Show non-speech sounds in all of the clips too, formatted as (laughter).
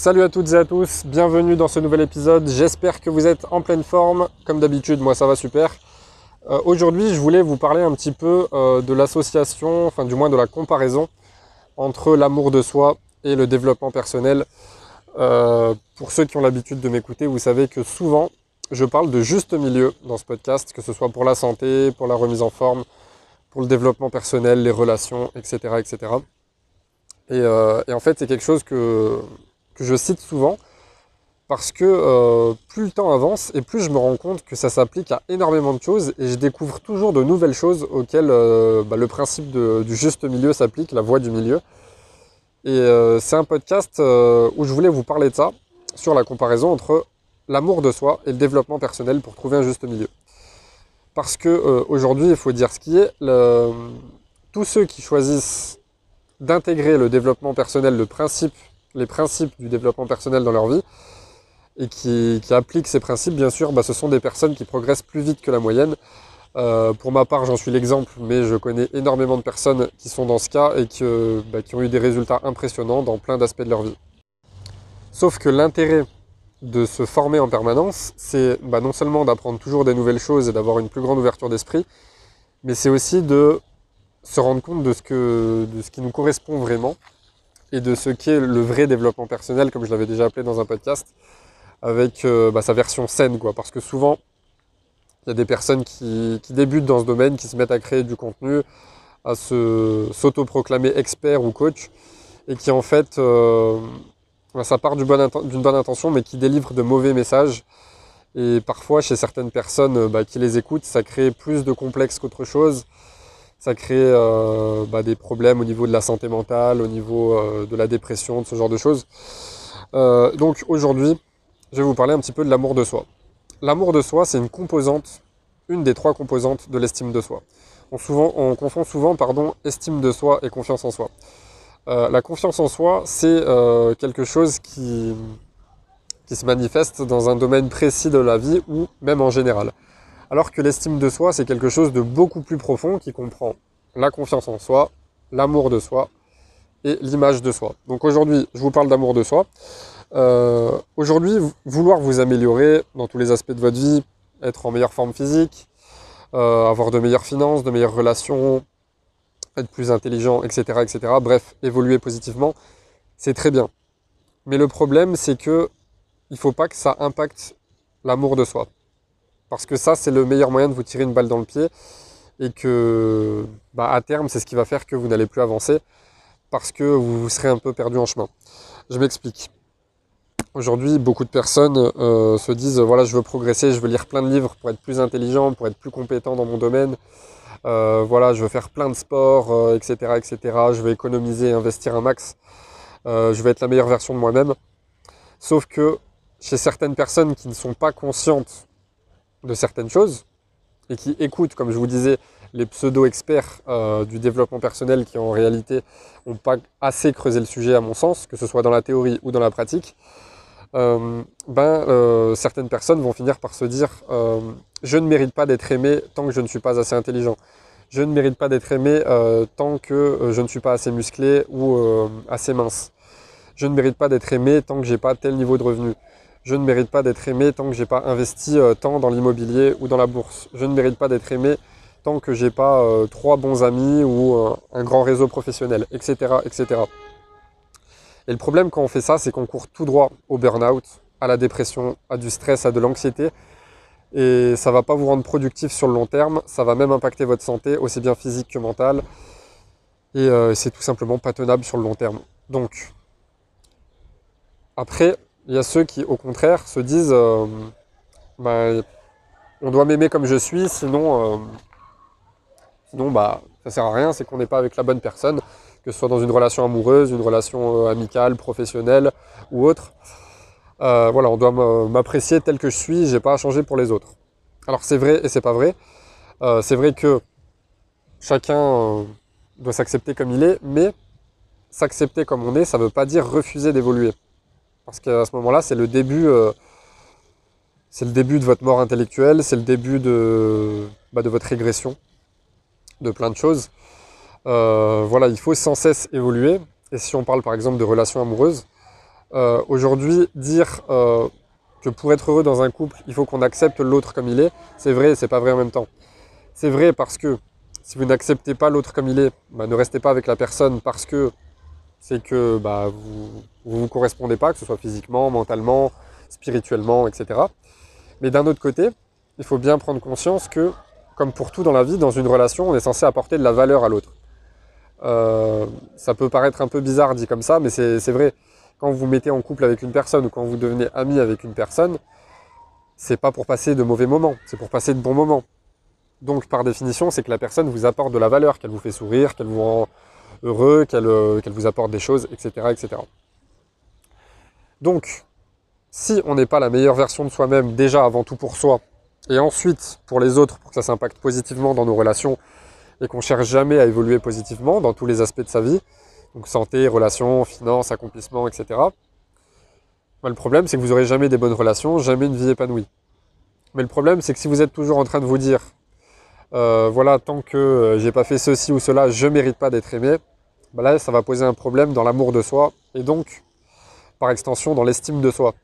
Salut à toutes et à tous, bienvenue dans ce nouvel épisode. J'espère que vous êtes en pleine forme. Comme d'habitude, moi ça va super. Euh, Aujourd'hui, je voulais vous parler un petit peu euh, de l'association, enfin du moins de la comparaison entre l'amour de soi et le développement personnel. Euh, pour ceux qui ont l'habitude de m'écouter, vous savez que souvent je parle de juste milieu dans ce podcast, que ce soit pour la santé, pour la remise en forme, pour le développement personnel, les relations, etc. etc. Et, et en fait, c'est quelque chose que, que je cite souvent parce que euh, plus le temps avance et plus je me rends compte que ça s'applique à énormément de choses et je découvre toujours de nouvelles choses auxquelles euh, bah, le principe du juste milieu s'applique, la voie du milieu. Et euh, c'est un podcast où je voulais vous parler de ça, sur la comparaison entre l'amour de soi et le développement personnel pour trouver un juste milieu. Parce que aujourd'hui, il faut dire ce qui est, tous ceux qui choisissent d'intégrer le développement personnel, le principe, les principes du développement personnel dans leur vie, et qui, appliquent ces principes, bien sûr, bah, ce sont des personnes qui progressent plus vite que la moyenne. Euh, pour ma part, j'en suis l'exemple, mais je connais énormément de personnes qui sont dans ce cas et qui, bah, qui ont eu des résultats impressionnants dans plein d'aspects de leur vie. Sauf que l'intérêt de se former en permanence, c'est bah, non seulement d'apprendre toujours des nouvelles choses et d'avoir une plus grande ouverture d'esprit, mais c'est aussi de se rendre compte de ce, que, de ce qui nous correspond vraiment et de ce qu'est le vrai développement personnel, comme je l'avais déjà appelé dans un podcast, avec euh, bah, sa version saine, quoi. Parce que souvent, il y a des personnes qui, débutent dans ce domaine, qui se mettent à créer du contenu, à se s'autoproclamer expert ou coach, et qui en fait, euh, bah, ça part d'une bonne intention, mais qui délivre de mauvais messages. Et parfois, chez certaines personnes bah, qui les écoutent, ça crée plus de complexes qu'autre chose. Ça crée euh, bah, des problèmes au niveau de la santé mentale, au niveau euh, de la dépression, de ce genre de choses. Euh, donc aujourd'hui, je vais vous parler un petit peu de l'amour de soi. L'amour de soi, c'est une composante, une des trois composantes de l'estime de soi. On, confond souvent pardon, estime de soi et confiance en soi. La confiance en soi, c'est quelque chose qui se manifeste dans un domaine précis de la vie ou même en général. Alors que l'estime de soi, c'est quelque chose de beaucoup plus profond qui comprend la confiance en soi, l'amour de soi et l'image de soi. Donc aujourd'hui, je vous parle d'amour de soi. Euh, aujourd'hui, vou- vouloir vous améliorer dans tous les aspects de votre vie, être en meilleure forme physique, euh, avoir de meilleures finances, de meilleures relations, être plus intelligent, etc., etc. Bref, évoluer positivement, c'est très bien. Mais le problème, c'est que il faut pas que ça impacte l'amour de soi. Parce que ça, c'est le meilleur moyen de vous tirer une balle dans le pied et que, bah, à terme, c'est ce qui va faire que vous n'allez plus avancer parce que vous serez un peu perdu en chemin. Je m'explique. Aujourd'hui, beaucoup de personnes euh, se disent voilà, je veux progresser, je veux lire plein de livres pour être plus intelligent, pour être plus compétent dans mon domaine. Euh, voilà, je veux faire plein de sports, euh, etc., etc. Je veux économiser, investir un max. Je veux être la meilleure version de moi-même. Sauf que chez certaines personnes qui ne sont pas conscientes de certaines choses et qui écoutent, comme je vous disais, les pseudo-experts euh, du développement personnel qui en réalité n'ont pas assez creusé le sujet à mon sens, que ce soit dans la théorie ou dans la pratique, euh, ben, euh, certaines personnes vont finir par se dire je ne mérite pas d'être aimé tant que je ne suis pas assez intelligent. Je ne mérite pas d'être aimé tant que je ne suis pas assez musclé ou assez mince. Je ne mérite pas d'être aimé tant que j'ai pas tel niveau de revenu. Je ne mérite pas d'être aimé tant que j'ai pas investi euh, tant dans l'immobilier ou dans la bourse. Je ne mérite pas d'être aimé tant que j'ai pas euh, trois bons amis ou euh, un grand réseau professionnel, etc., etc. Et le problème quand on fait ça, c'est qu'on court tout droit au burn-out, à la dépression, à du stress, à de l'anxiété. Et ça va pas vous rendre productif sur le long terme, ça va même impacter votre santé, aussi bien physique que mentale. Et c'est tout simplement pas tenable sur le long terme. Donc, après, il y a ceux qui, au contraire, se disent euh, bah, on doit m'aimer comme je suis, sinon, euh, sinon bah, ça sert à rien, c'est qu'on n'est pas avec la bonne personne, que ce soit dans une relation amoureuse, une relation euh, amicale, professionnelle ou autre. Euh, voilà, on doit m'apprécier tel que je suis, j'ai pas à changer pour les autres. Alors c'est vrai et c'est pas vrai. C'est vrai que chacun doit s'accepter comme il est, mais s'accepter comme on est, ça veut pas dire refuser d'évoluer. Parce qu'à ce moment-là, c'est le début, euh, c'est le début de votre mort intellectuelle, c'est le début de, bah, votre régression, de plein de choses. Euh, voilà, il faut sans cesse évoluer. Et si on parle par exemple de relations amoureuses, Aujourd'hui, dire que pour être heureux dans un couple, il faut qu'on accepte l'autre comme il est, c'est vrai et c'est pas vrai en même temps. C'est vrai parce que si vous n'acceptez pas l'autre comme il est, bah, ne restez pas avec la personne parce que c'est que bah, vous ne vous correspondez pas, que ce soit physiquement, mentalement, spirituellement, etc. Mais d'un autre côté, il faut bien prendre conscience que, comme pour tout dans la vie, dans une relation, on est censé apporter de la valeur à l'autre. Euh, ça peut paraître un peu bizarre dit comme ça, mais c'est vrai quand vous vous mettez en couple avec une personne ou quand vous devenez ami avec une personne, c'est pas pour passer de mauvais moments, c'est pour passer de bons moments. Donc par définition, c'est que la personne vous apporte de la valeur, qu'elle vous fait sourire, qu'elle vous rend heureux, euh, qu'elle vous apporte des choses, etc., etc. Donc, si on n'est pas la meilleure version de soi-même, déjà avant tout pour soi, et ensuite pour les autres, pour que ça s'impacte positivement dans nos relations, et qu'on cherche jamais à évoluer positivement dans tous les aspects de sa vie, donc santé, relations, finances, accomplissement, etc. le problème, c'est que vous n'aurez jamais des bonnes relations, jamais une vie épanouie. Mais le problème, c'est que si vous êtes toujours en train de vous dire, euh, voilà, tant que euh, j'ai pas fait ceci ou cela, je mérite pas d'être aimé, bah là, ça va poser un problème dans l'amour de soi et donc, par extension, dans l'estime de soi.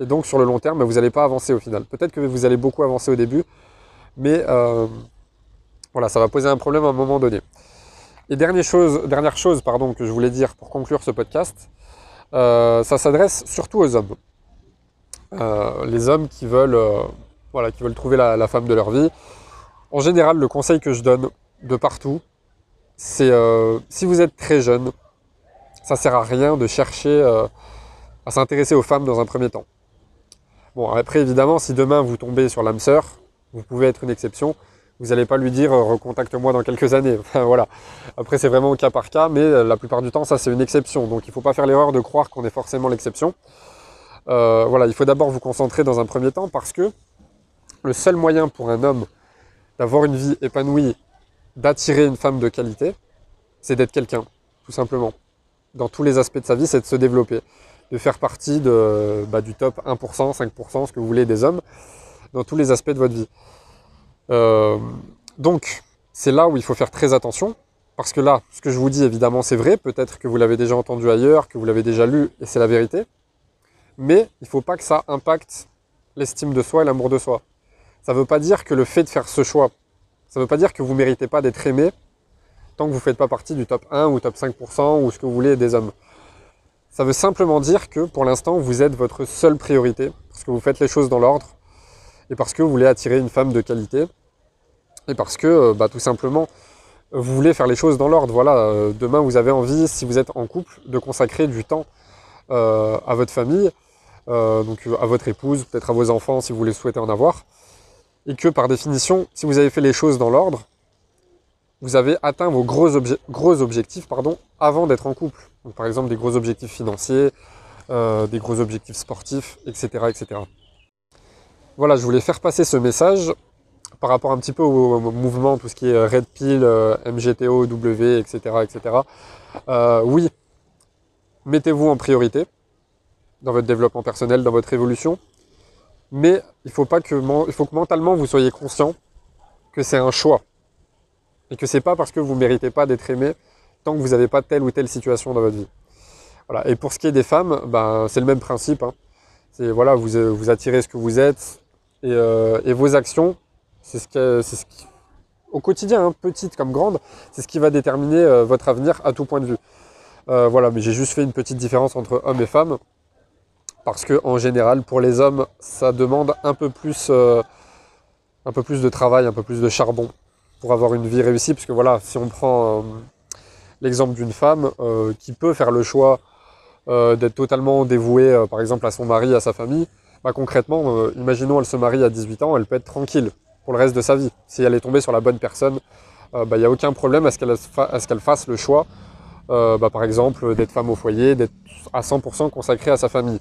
Et donc, sur le long terme, vous n'allez pas avancer au final. Peut-être que vous allez beaucoup avancer au début, mais euh, voilà, ça va poser un problème à un moment donné. Et dernière chose, dernière chose pardon, que je voulais dire pour conclure ce podcast, euh, ça s'adresse surtout aux hommes. Euh, les hommes qui veulent, voilà, qui veulent trouver la, femme de leur vie. En général, le conseil que je donne de partout, c'est si vous êtes très jeune, ça sert à rien de chercher à s'intéresser aux femmes dans un premier temps. Bon, après évidemment, si demain vous tombez sur l'âme sœur, vous pouvez être une exception vous n'allez pas lui dire euh, recontacte-moi dans quelques années. (laughs) voilà. Après, c'est vraiment au cas par cas, mais euh, la plupart du temps, ça c'est une exception. Donc il ne faut pas faire l'erreur de croire qu'on est forcément l'exception. Euh, voilà, il faut d'abord vous concentrer dans un premier temps parce que le seul moyen pour un homme d'avoir une vie épanouie, d'attirer une femme de qualité, c'est d'être quelqu'un, tout simplement. Dans tous les aspects de sa vie, c'est de se développer, de faire partie de, bah, du top 1%, 5%, ce que vous voulez des hommes, dans tous les aspects de votre vie. Euh, donc, c'est là où il faut faire très attention, parce que là, ce que je vous dis, évidemment, c'est vrai, peut-être que vous l'avez déjà entendu ailleurs, que vous l'avez déjà lu, et c'est la vérité, mais il ne faut pas que ça impacte l'estime de soi et l'amour de soi. Ça ne veut pas dire que le fait de faire ce choix, ça ne veut pas dire que vous ne méritez pas d'être aimé tant que vous ne faites pas partie du top 1 ou top 5% ou ce que vous voulez des hommes. Ça veut simplement dire que pour l'instant, vous êtes votre seule priorité, parce que vous faites les choses dans l'ordre, et parce que vous voulez attirer une femme de qualité, et parce que euh, bah, tout simplement vous voulez faire les choses dans l'ordre. Voilà, euh, demain vous avez envie, si vous êtes en couple, de consacrer du temps euh, à votre famille, donc à votre épouse, peut-être à vos enfants si vous les souhaitez en avoir, et que par définition, si vous avez fait les choses dans l'ordre, vous avez atteint vos gros, objectifs pardon, avant d'être en couple. Donc, par exemple des gros objectifs financiers, des gros objectifs sportifs, etc., etc. Voilà, je voulais faire passer ce message par rapport un petit peu au, mouvement, tout ce qui est Red Pill, euh, MGTO, W, etc. etc. oui, mettez-vous en priorité dans votre développement personnel, dans votre évolution, mais il faut, pas que, il faut que mentalement vous soyez conscient que c'est un choix et que c'est pas parce que vous ne méritez pas d'être aimé tant que vous n'avez pas telle ou telle situation dans votre vie. Voilà. Et pour ce qui est des femmes, ben, c'est le même principe. Hein. C'est voilà, vous, vous attirez ce que vous êtes, euh, et, vos actions, c'est ce, ce qui, au quotidien, hein, petite comme grande, c'est ce qui va déterminer euh, votre avenir à tout point de vue. Euh, voilà, mais j'ai juste fait une petite différence entre hommes et femmes, parce que en général, pour les hommes, ça demande un peu plus, un peu plus de travail, un peu plus de charbon pour avoir une vie réussie, parce que voilà, si on prend l'exemple d'une femme qui peut faire le choix d'être totalement dévouée, par exemple, à son mari, à sa famille, bah, concrètement, euh, imaginons elle se marie à 18 ans, elle peut être tranquille pour le reste de sa vie. Si elle est tombée sur la bonne personne, il euh, n'y bah, a aucun problème à ce qu'elle fasse le choix, euh, bah, par exemple, d'être femme au foyer, d'être à 100% consacrée à sa famille.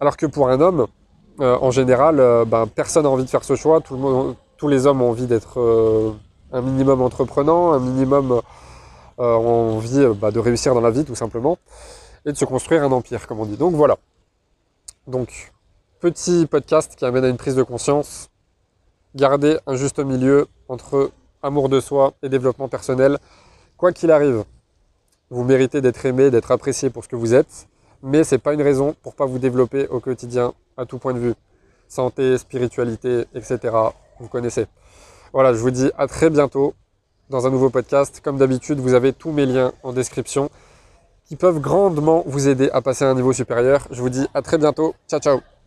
Alors que pour un homme, en général, personne n'a envie de faire ce choix, tous les hommes ont envie d'être un minimum entreprenant, un minimum ont envie de réussir dans la vie tout simplement, et de se construire un empire, comme on dit. Donc voilà. Donc petit podcast qui amène à une prise de conscience. Gardez un juste milieu entre amour de soi et développement personnel. Quoi qu'il arrive, vous méritez d'être aimé, d'être apprécié pour ce que vous êtes. Mais c'est pas une raison pour pas vous développer au quotidien à tout point de vue. Santé, spiritualité, etc. Vous connaissez. Voilà, je vous dis à très bientôt dans un nouveau podcast. Comme d'habitude, vous avez tous mes liens en description qui peuvent grandement vous aider à passer à un niveau supérieur. Je vous dis à très bientôt. Ciao ciao